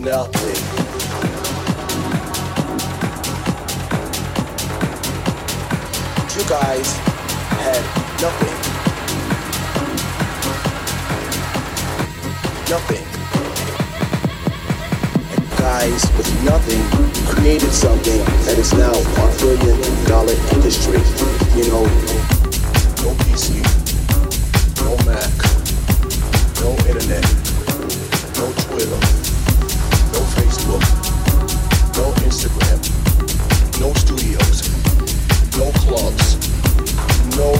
nothing. You guys had nothing. Nothing. And guys with nothing created something that is now a billion dollar industry. You know, no PC, no Mac, no internet, no Twitter. Facebook, no Instagram, no studios, no clubs, no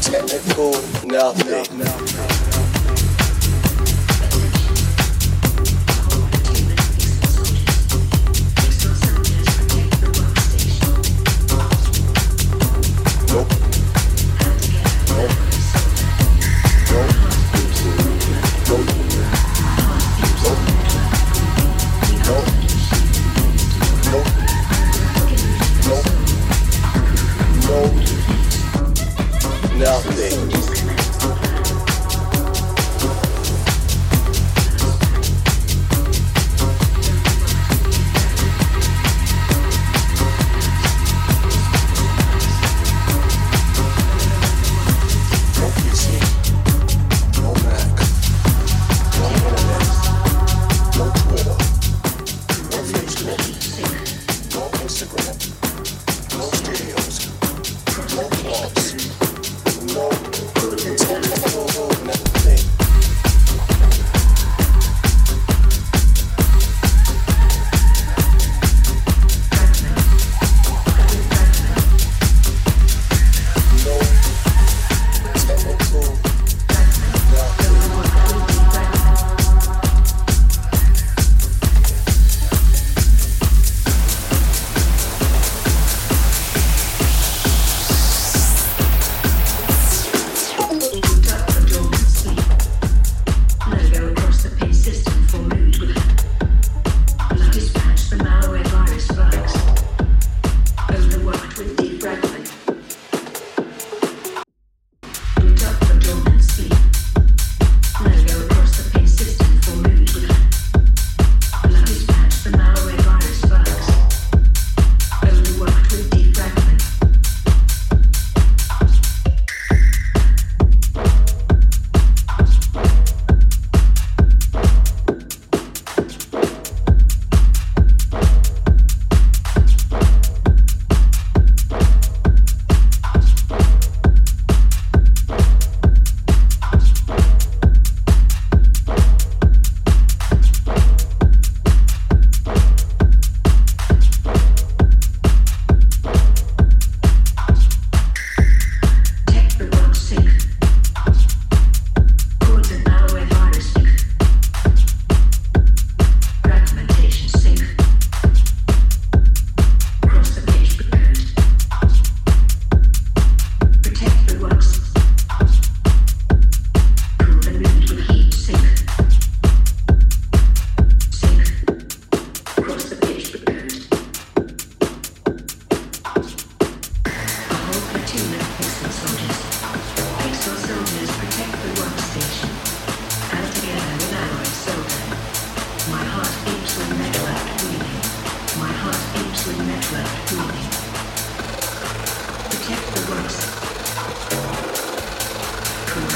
technical nothing. No.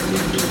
Thank you.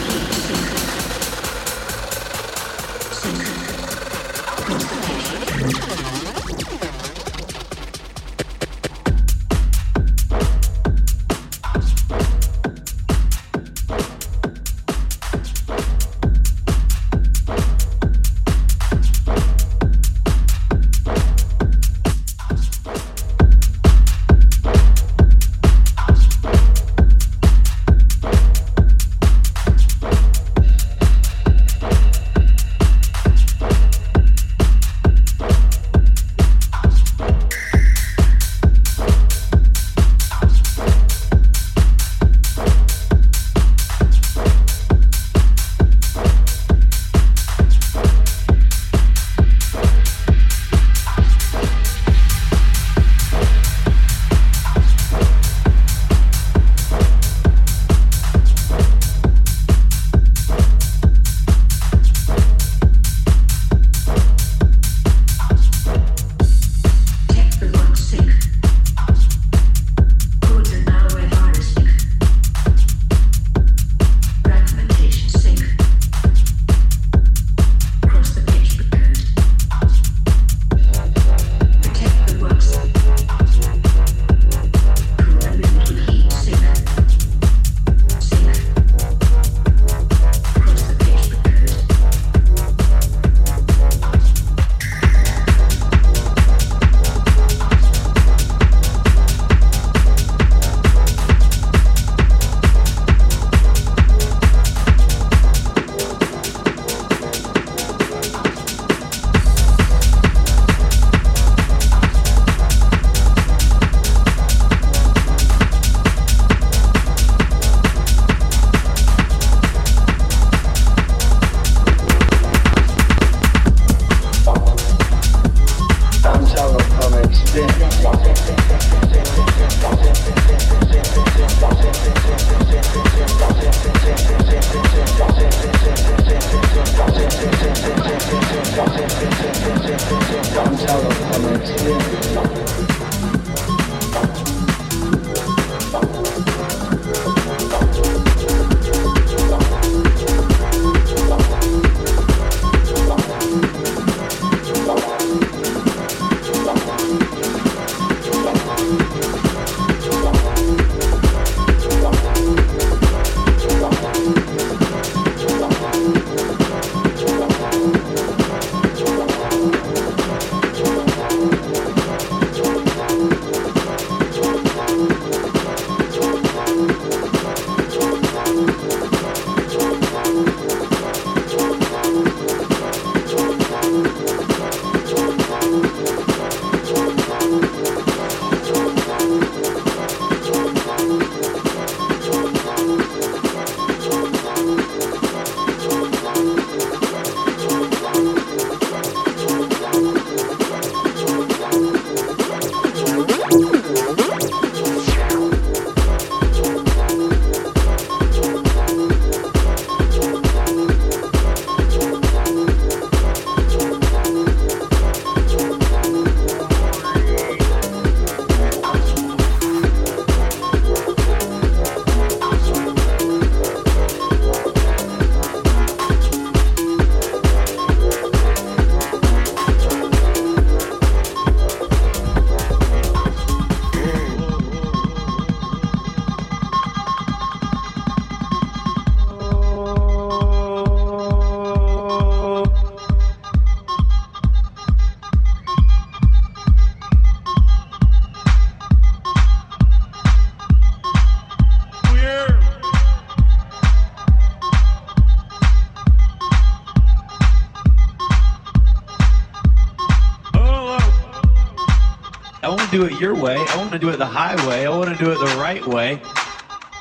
Your way. I want to do it the highway. I want to do it the right way.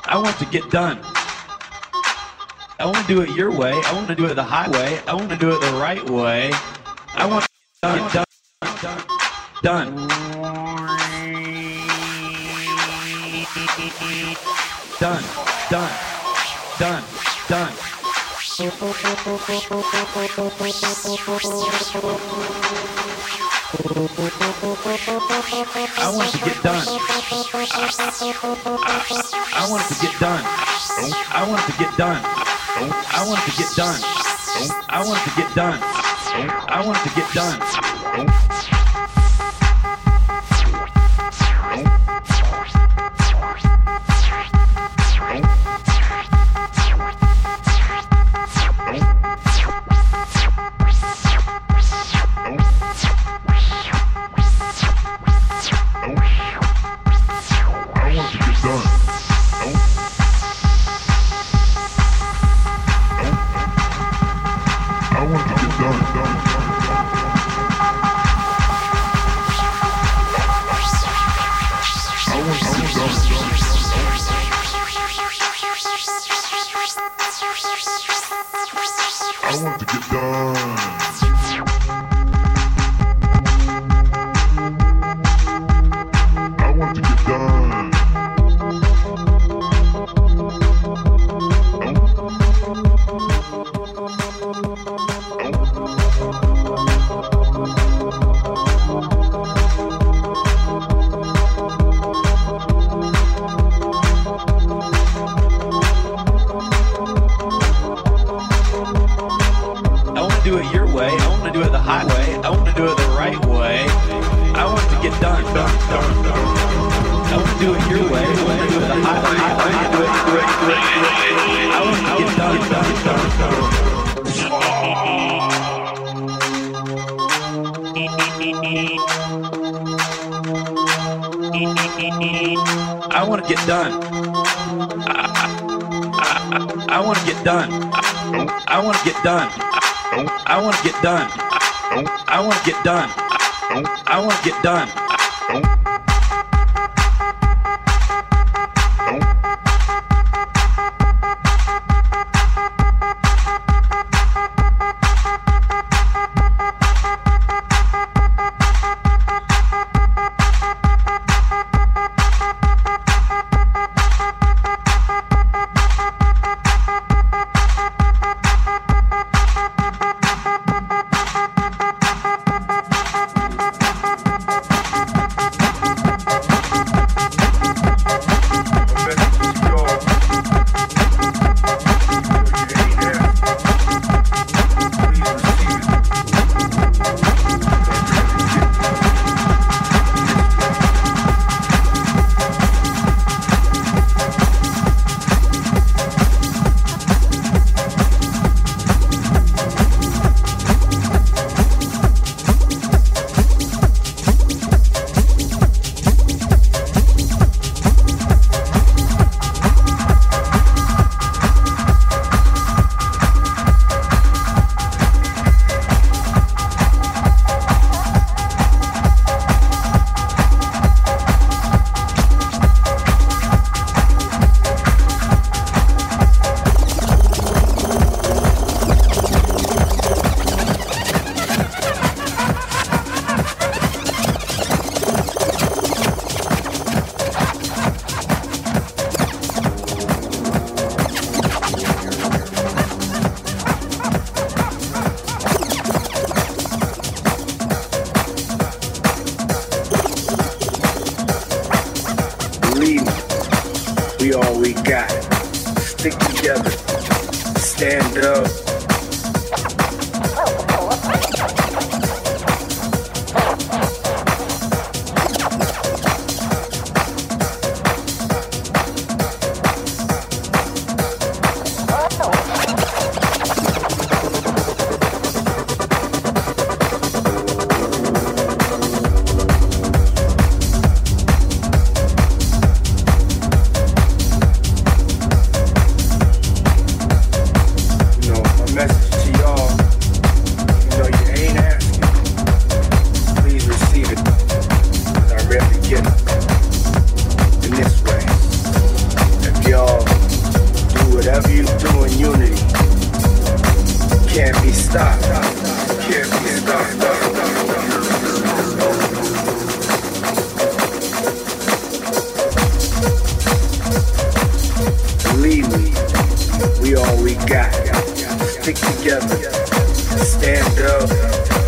I want to get done. I want to do it your way. I want to do it the highway. I want to do it the right way. I want to get done. Done. Done. Done. Done. Done. I want to get done. I want to get done. I want to get done. I want to get done. I want to get done. I want to get done. done. Got. Stick together. Stand up.